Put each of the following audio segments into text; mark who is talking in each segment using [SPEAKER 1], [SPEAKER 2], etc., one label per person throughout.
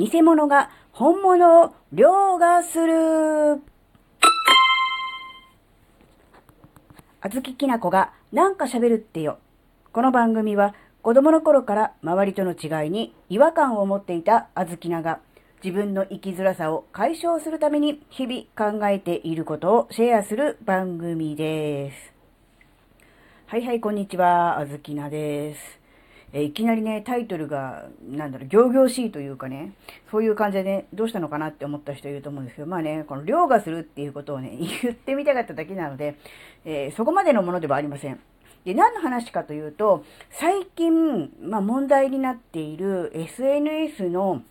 [SPEAKER 1] 偽物が本物を凌駕する。あずききなこがなんか喋るってよ。この番組は子供の頃から周りとの違いに違和感を持っていたあずきなが自分の生きづらさを解消するために日々考えていることをシェアする番組です。はいはい、こんにちは。あずきなです。えいきなりね、タイトルが、なんだろう、行々しいというかね、そういう感じでね、どうしたのかなって思った人いると思うんですけど、まあね、この凌駕するっていうことをね、言ってみたかっただけなので、えー、そこまでのものではありません。で、何の話かというと、最近、まあ問題になっている SNS の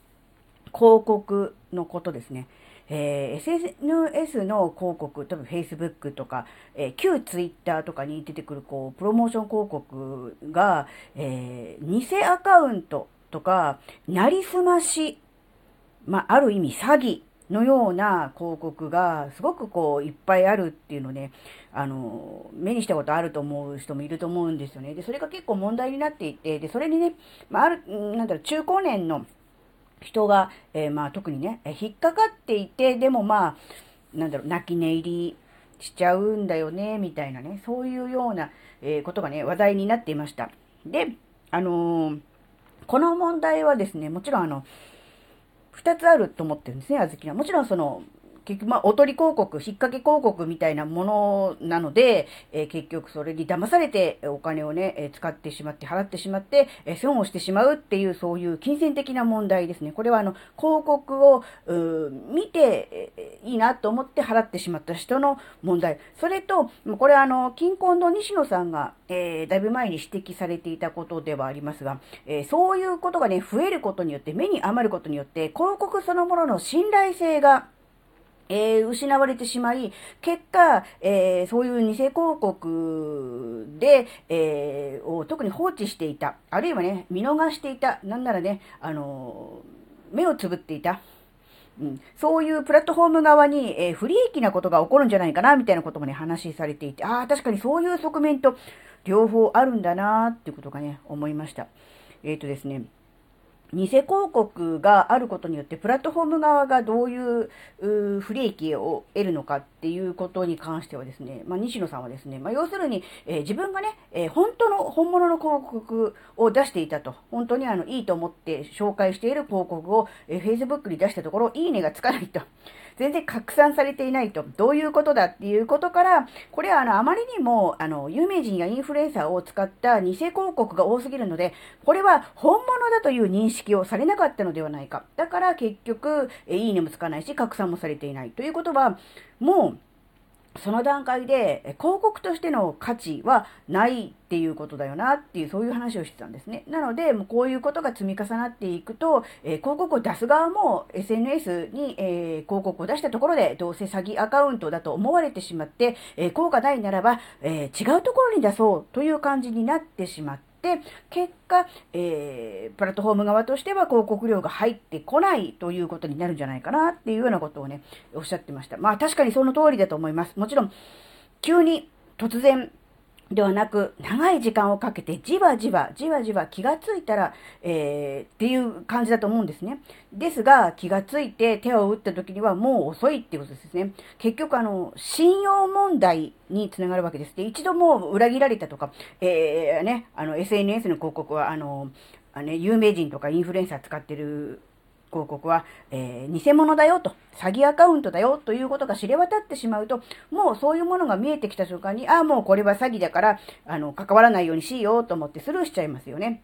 [SPEAKER 1] 広告のことですね。えー、SNS の広告、多分 Facebook とか、えー、旧 Twitter とかに出てくるこうプロモーション広告が、えー、偽アカウントとか、なりすまし、まあ、ある意味詐欺のような広告がすごくこういっぱいあるっていうのね、あの、目にしたことあると思う人もいると思うんですよね。で、それが結構問題になっていて、で、それにね、まあ、ある、なんだろう、中高年の人が、えー、まあ特にね、引っかかっていて、でもまあ、なんだろう、泣き寝入りしちゃうんだよね、みたいなね、そういうような、えー、ことがね、話題になっていました。で、あのー、この問題はですね、もちろんあの、二つあると思ってるんですね、あずきは。もちろんその、結局、まあ、おとり広告、引っ掛け広告みたいなものなので、えー、結局それに騙されてお金をね、え、使ってしまって、払ってしまって、え、損をしてしまうっていう、そういう金銭的な問題ですね。これはあの、広告を、見て、えいいなと思って払ってしまった人の問題。それと、これはあの、近婚の西野さんが、えだいぶ前に指摘されていたことではありますが、えそういうことがね、増えることによって、目に余ることによって、広告そのものの信頼性が、えー、失われてしまい、結果、えー、そういう偽広告で、えー、を特に放置していた。あるいはね、見逃していた。なんならね、あの目をつぶっていた。うん、そういうプラットフォーム側に、え不利益なことが起こるんじゃないかな、みたいなこともね、話されていて、ああ、確かにそういう側面と両方あるんだな、っていうことがね、思いました。えっ、とですね、偽広告があることによって、プラットフォーム側がどういう不利益を得るのかっていうことに関してはですね、まあ、西野さんはですね、まあ、要するに、えー、自分がね、えー、本当の、本物の広告を出していたと、本当にあの、いいと思って紹介している広告を、えー、Facebook に出したところ、いいねがつかないと。全然拡散されていないと、どういうことだっていうことから、これはあの、あまりにも、あの、有名人やインフルエンサーを使った偽広告が多すぎるので、これは本物だという認識をされなかったのではないか。だから結局、えいいねもつかないし、拡散もされていない。ということは、もう、その段階で広告としての価値はないっていうことだよなっていう、そういう話をしてたんですね。なので、もうこういうことが積み重なっていくと、えー、広告を出す側も SNS に、えー、広告を出したところで、どうせ詐欺アカウントだと思われてしまって、えー、効果ないならば、え違うところに出そうという感じになってしまって、結果、えー、プラットフォーム側としては広告料が入ってこないということになるんじゃないかなっていうようなことをね、おっしゃってました。まあ確かにその通りだと思います。もちろん、急に突然ではなく、長い時間をかけてじわじわ、じわじわ気がついたら、えー、っていう感じだと思うんですね。ですが、気がついて手を打った時にはもう遅いっていうことですね。結局、あの、信用問題につながるわけです。で、一度もう裏切られたとか、えー、ね、あの、SNS の広告は、あの、あね、有名人とかインフルエンサー使ってる広告は、えー、偽物だよと、詐欺アカウントだよということが知れ渡ってしまうと、もうそういうものが見えてきた瞬間に、ああ、もうこれは詐欺だから、あの、関わらないようにしようと思ってスルーしちゃいますよね。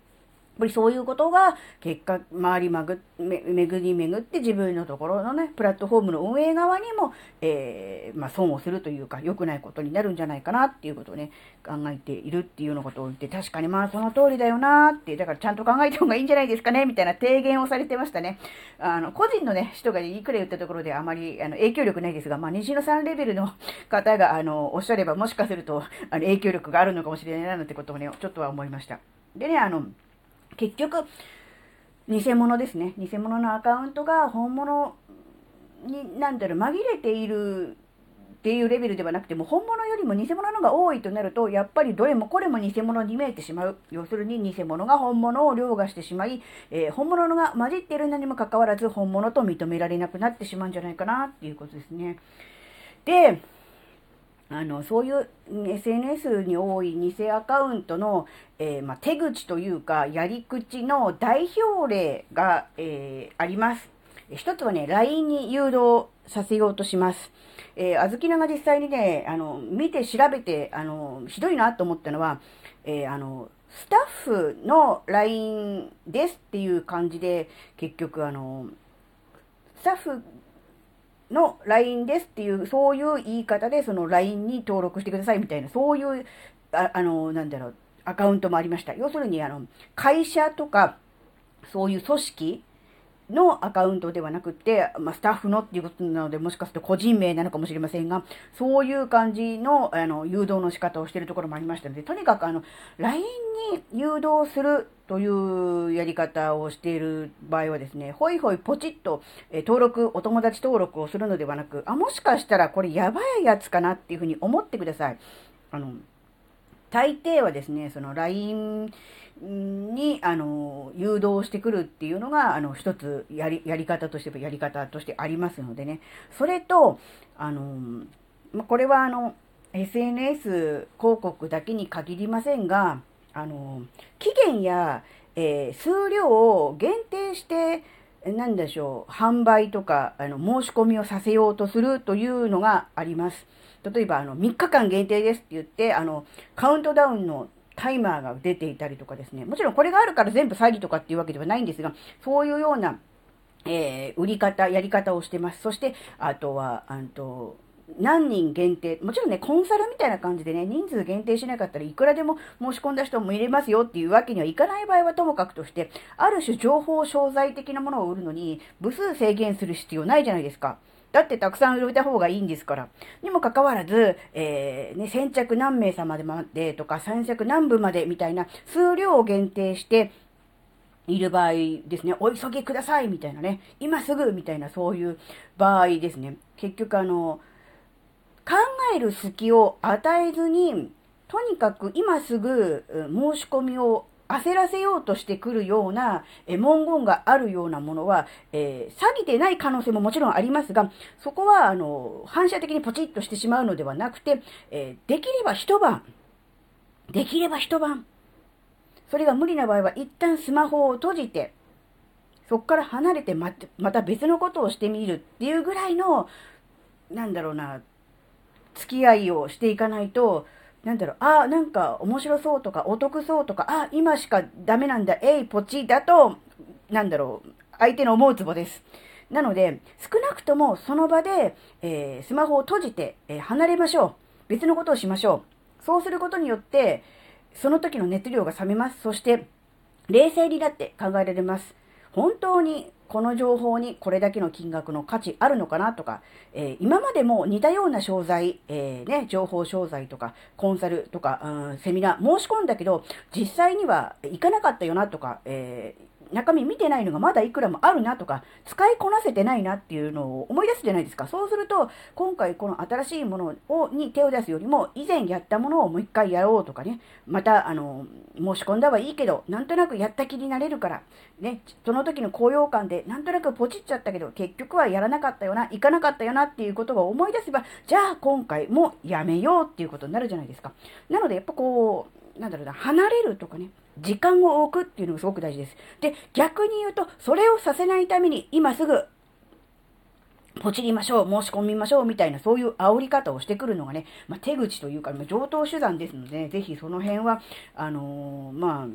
[SPEAKER 1] っぱりそういうことが結果、回りまぐ、め、巡り巡って自分のところのね、プラットフォームの運営側にも、えー、まあ、損をするというか、良くないことになるんじゃないかなっていうことをね、考えているっていうようなことを言って、確かにまあ、その通りだよなって、だからちゃんと考えた方がいいんじゃないですかね、みたいな提言をされてましたね。あの、個人のね、人がいくら言ったところであまり、あの、影響力ないですが、まあ、西野さんレベルの方が、あの、おっしゃれば、もしかすると、あの、影響力があるのかもしれないな、なんてことをね、ちょっとは思いました。でね、あの、結局、偽物ですね。偽物のアカウントが本物に、なんだろう、紛れているっていうレベルではなくても、本物よりも偽物のが多いとなると、やっぱりどれもこれも偽物に見えてしまう。要するに偽物が本物を凌駕してしまい、えー、本物のが混じっているのにもかかわらず、本物と認められなくなってしまうんじゃないかなっていうことですね。で、あのそういう SNS に多い偽アカウントの、えー、まあ、手口というか、やり口の代表例が、えー、あります。一つはね、LINE に誘導させようとします。えー、あずきなが実際にね、あの、見て調べて、あの、ひどいなと思ったのは、えー、あの、スタッフの LINE ですっていう感じで、結局あの、スタッフの LINE ですっていう、そういう言い方で、その LINE に登録してくださいみたいな、そういう、ああの、なんだろう、アカウントもありました。要するに、あの、会社とか、そういう組織のアカウントではなくて、まあ、スタッフのっていうことなので、もしかすると個人名なのかもしれませんが、そういう感じの、あの、誘導の仕方をしているところもありましたので、とにかく、あの、LINE に誘導するというやり方をしている場合はですね、ほいほいポチッと、え登録、お友達登録をするのではなく、あ、もしかしたらこれやばいやつかなっていうふうに思ってください。あの、大抵はですね、その LINE に、あの、誘導してくるっていうのが、あの、一つやり、やり方としてやり方としてありますのでね。それと、あの、まこれはあの、SNS 広告だけに限りませんが、あの、期限や、えー、数量を限定して、何でしょう、販売とか、あの、申し込みをさせようとするというのがあります。例えば、あの、3日間限定ですって言って、あの、カウントダウンのタイマーが出ていたりとかですね。もちろんこれがあるから全部詐欺とかっていうわけではないんですが、そういうような、えー、売り方、やり方をしてます。そして、あとは、あと、何人限定、もちろんね、コンサルみたいな感じでね、人数限定しなかったらいくらでも申し込んだ人も入れますよっていうわけにはいかない場合はともかくとして、ある種情報商材的なものを売るのに、部数制限する必要ないじゃないですか。だってたくさん売れた方がいいんですから。にもかかわらず、えー、ね、先着何名様でまでとか、先着何部までみたいな数量を限定して、いる場合ですね、お急ぎくださいみたいなね、今すぐみたいなそういう場合ですね。結局あの、考える隙を与えずに、とにかく今すぐ申し込みを焦らせようとしてくるような、え文言があるようなものは、えー、詐欺でない可能性ももちろんありますが、そこは、あの、反射的にポチッとしてしまうのではなくて、えー、できれば一晩、できれば一晩、それが無理な場合は一旦スマホを閉じて、そこから離れてままた別のことをしてみるっていうぐらいの、なんだろうな、付き合いをしていかないと、なんだろう、ああ、なんか面白そうとか、お得そうとか、ああ、今しかダメなんだ、えい、ポチだと、なんだろう、相手の思うツボです。なので、少なくともその場で、えー、スマホを閉じて、えー、離れましょう。別のことをしましょう。そうすることによって、その時の熱量が冷めます。そして、冷静になって考えられます。本当にこの情報にこれだけの金額の価値あるのかなとか、えー、今までも似たような商材、えー、ね、情報商材とか、コンサルとか、うん、セミナー申し込んだけど、実際には行かなかったよなとか、えー中身見てないのがまだいくらもあるなとか、使いこなせてないなっていうのを思い出すじゃないですか。そうすると、今回この新しいものをに手を出すよりも、以前やったものをもう一回やろうとかね、また、あの、申し込んだはいいけど、なんとなくやった気になれるから、ね、その時の高揚感で、なんとなくポチっちゃったけど、結局はやらなかったよな、行かなかったよなっていうことを思い出せば、じゃあ今回もやめようっていうことになるじゃないですか。なので、やっぱこう、なんだろうな、離れるとかね、時間を置くっていうのがすごく大事です。で、逆に言うと、それをさせないために、今すぐ、ポチりましょう、申し込みましょう、みたいな、そういう煽り方をしてくるのがね、まあ、手口というか、まあ、上等手段ですので、ね、ぜひその辺は、あのー、まあ、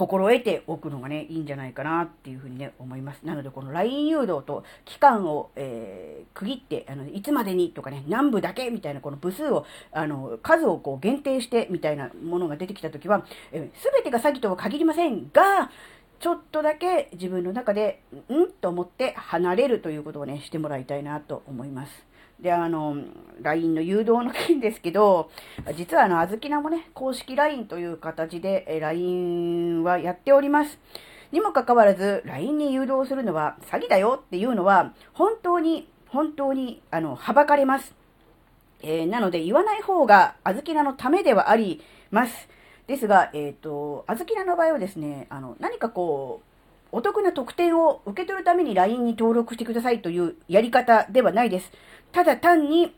[SPEAKER 1] 心得ておくのがね、いいんじゃないかなっていうふうにね、思います。なので、この LINE 誘導と期間を、えー、区切って、あの、いつまでにとかね、何部だけみたいな、この部数を、あの、数をこう限定してみたいなものが出てきたときは、す、え、べ、てが詐欺とは限りませんが、ちょっとだけ自分の中で、ん？と思って離れるということをね、してもらいたいなと思います。で、あの、LINE の誘導の件ですけど、実はあの、あずきなもね、公式 LINE という形で LINE はやっております。にもかかわらず、LINE に誘導するのは詐欺だよっていうのは、本当に、本当に、あの、はばかれます。えー、なので言わない方が、あずきなのためではあります。ですが、えっ、ー、と、あずきなの場合はですね、あの、何かこう、お得な特典を受け取るために LINE に登録してくださいというやり方ではないです。ただ単に、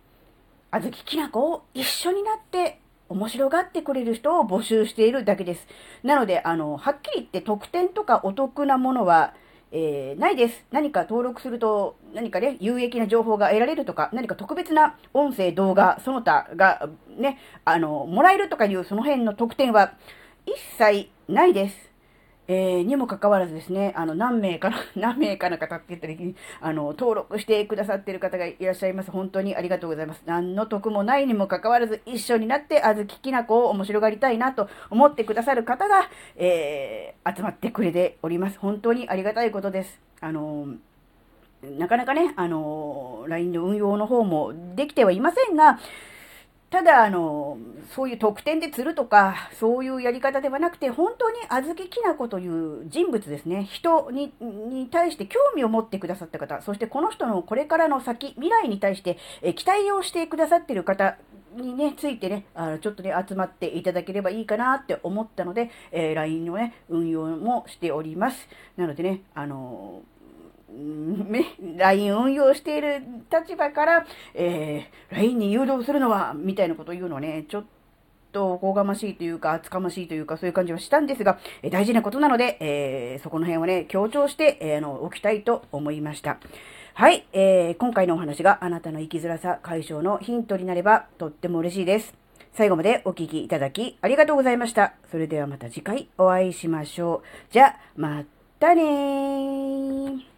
[SPEAKER 1] あずききなこを一緒になって面白がってくれる人を募集しているだけです。なので、あの、はっきり言って特典とかお得なものは、えー、ないです。何か登録すると、何かね、有益な情報が得られるとか、何か特別な音声、動画、その他がね、あの、もらえるとかいうその辺の特典は一切ないです。えー、にもかかわらずですね、あの、何名かの、何名かの方って言った時に、あの、登録してくださってる方がいらっしゃいます。本当にありがとうございます。何の得もないにもかかわらず、一緒になって、あずききなこを面白がりたいなと思ってくださる方が、えー、集まってくれております。本当にありがたいことです。あのなかなかね、あの LINE の運用の方もできてはいませんが、ただ、あの、そういう特典で釣るとか、そういうやり方ではなくて、本当にあずきなこという人物ですね。人にに対して興味を持ってくださった方、そしてこの人のこれからの先、未来に対してえ期待をしてくださっている方にね、ついてね、あのちょっとね、集まっていただければいいかなって思ったので、えー、LINE のね、運用もしております。なのでね、あのー LINE 運用している立場から、えー、LINE に誘導するのは、みたいなことを言うのね、ちょっとおこがましいというか、厚かましいというか、そういう感じはしたんですが、え大事なことなので、えー、そこの辺をね、強調して、えー、あの、置きたいと思いました。はい、えー、今回のお話があなたの生きづらさ解消のヒントになればとっても嬉しいです。最後までお聴きいただきありがとうございました。それではまた次回お会いしましょう。じゃ、またねー。